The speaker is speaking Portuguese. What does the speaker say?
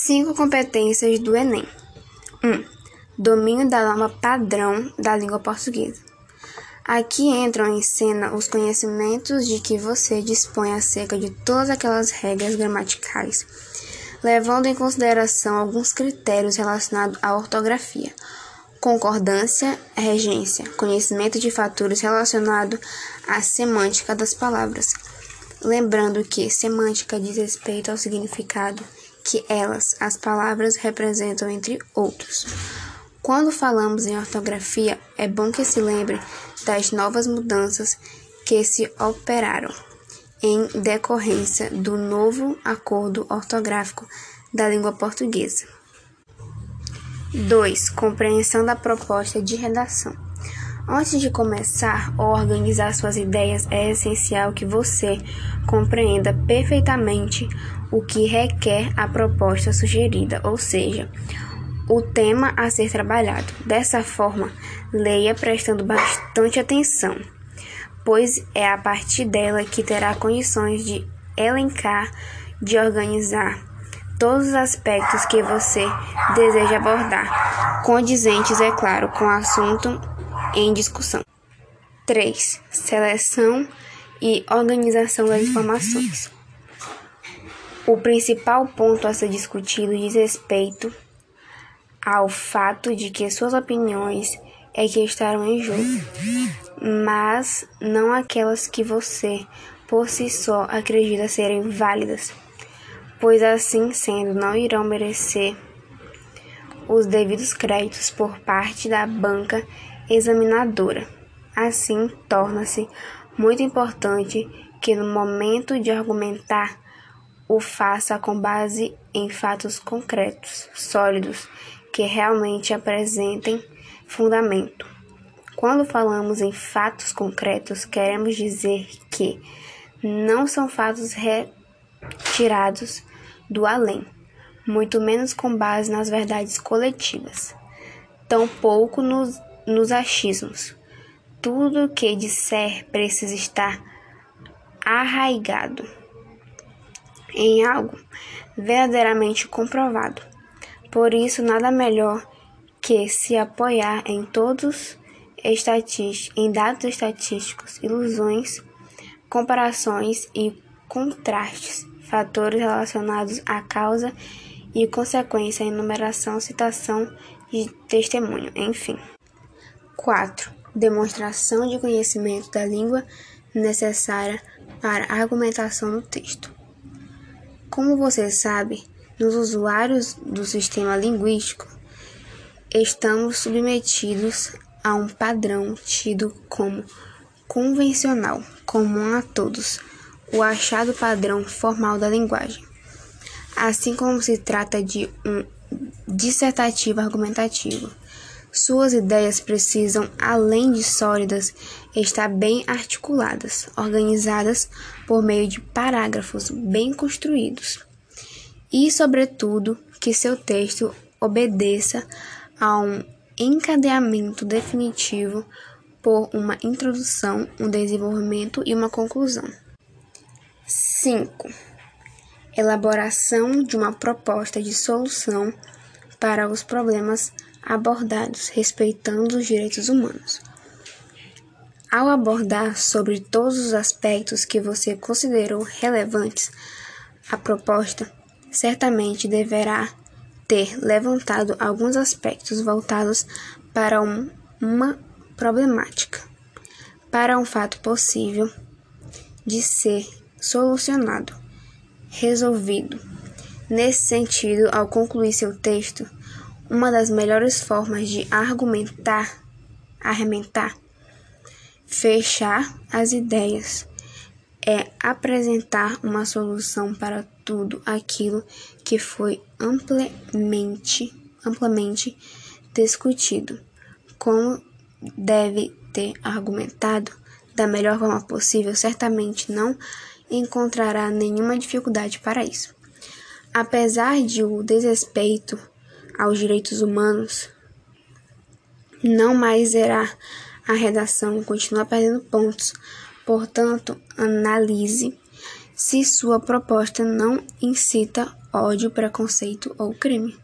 Cinco competências do Enem. 1. Um, domínio da norma padrão da língua portuguesa. Aqui entram em cena os conhecimentos de que você dispõe acerca de todas aquelas regras gramaticais, levando em consideração alguns critérios relacionados à ortografia, concordância, regência, conhecimento de fatores relacionados à semântica das palavras. Lembrando que semântica diz respeito ao significado que elas, as palavras, representam, entre outros. Quando falamos em ortografia, é bom que se lembre das novas mudanças que se operaram em decorrência do novo acordo ortográfico da língua portuguesa. 2. Compreensão da proposta de redação. Antes de começar ou organizar suas ideias, é essencial que você compreenda perfeitamente o que requer a proposta sugerida, ou seja, o tema a ser trabalhado. Dessa forma, leia prestando bastante atenção, pois é a partir dela que terá condições de elencar, de organizar todos os aspectos que você deseja abordar, condizentes, é claro, com o assunto em discussão. 3. Seleção e organização das informações. O principal ponto a ser discutido diz respeito ao fato de que suas opiniões é que estarão em jogo, mas não aquelas que você por si só acredita serem válidas, pois assim sendo não irão merecer os devidos créditos por parte da banca examinadora. Assim, torna-se muito importante que no momento de argumentar o faça com base em fatos concretos, sólidos, que realmente apresentem fundamento. Quando falamos em fatos concretos, queremos dizer que não são fatos retirados do além, muito menos com base nas verdades coletivas, tampouco nos, nos achismos. Tudo que disser precisa estar arraigado em algo verdadeiramente comprovado. Por isso, nada melhor que se apoiar em todos em dados estatísticos, ilusões, comparações e contrastes, fatores relacionados à causa e consequência, enumeração, citação e testemunho, enfim. 4. Demonstração de conhecimento da língua necessária para argumentação do texto. Como você sabe, nos usuários do sistema linguístico, estamos submetidos a um padrão tido como convencional, comum a todos, o achado padrão formal da linguagem. Assim como se trata de um dissertativo argumentativo, suas ideias precisam, além de sólidas, estar bem articuladas, organizadas por meio de parágrafos bem construídos. E, sobretudo, que seu texto obedeça a um encadeamento definitivo por uma introdução, um desenvolvimento e uma conclusão. 5. Elaboração de uma proposta de solução para os problemas abordados respeitando os direitos humanos. Ao abordar sobre todos os aspectos que você considerou relevantes, a proposta certamente deverá ter levantado alguns aspectos voltados para um, uma problemática, para um fato possível de ser solucionado, resolvido. Nesse sentido, ao concluir seu texto, uma das melhores formas de argumentar, arrementar, fechar as ideias é apresentar uma solução para tudo aquilo que foi amplamente, amplamente discutido. Como deve ter argumentado da melhor forma possível, certamente não encontrará nenhuma dificuldade para isso. Apesar de o desrespeito aos direitos humanos, não mais será a redação continua perdendo pontos. Portanto, analise se sua proposta não incita ódio, preconceito ou crime.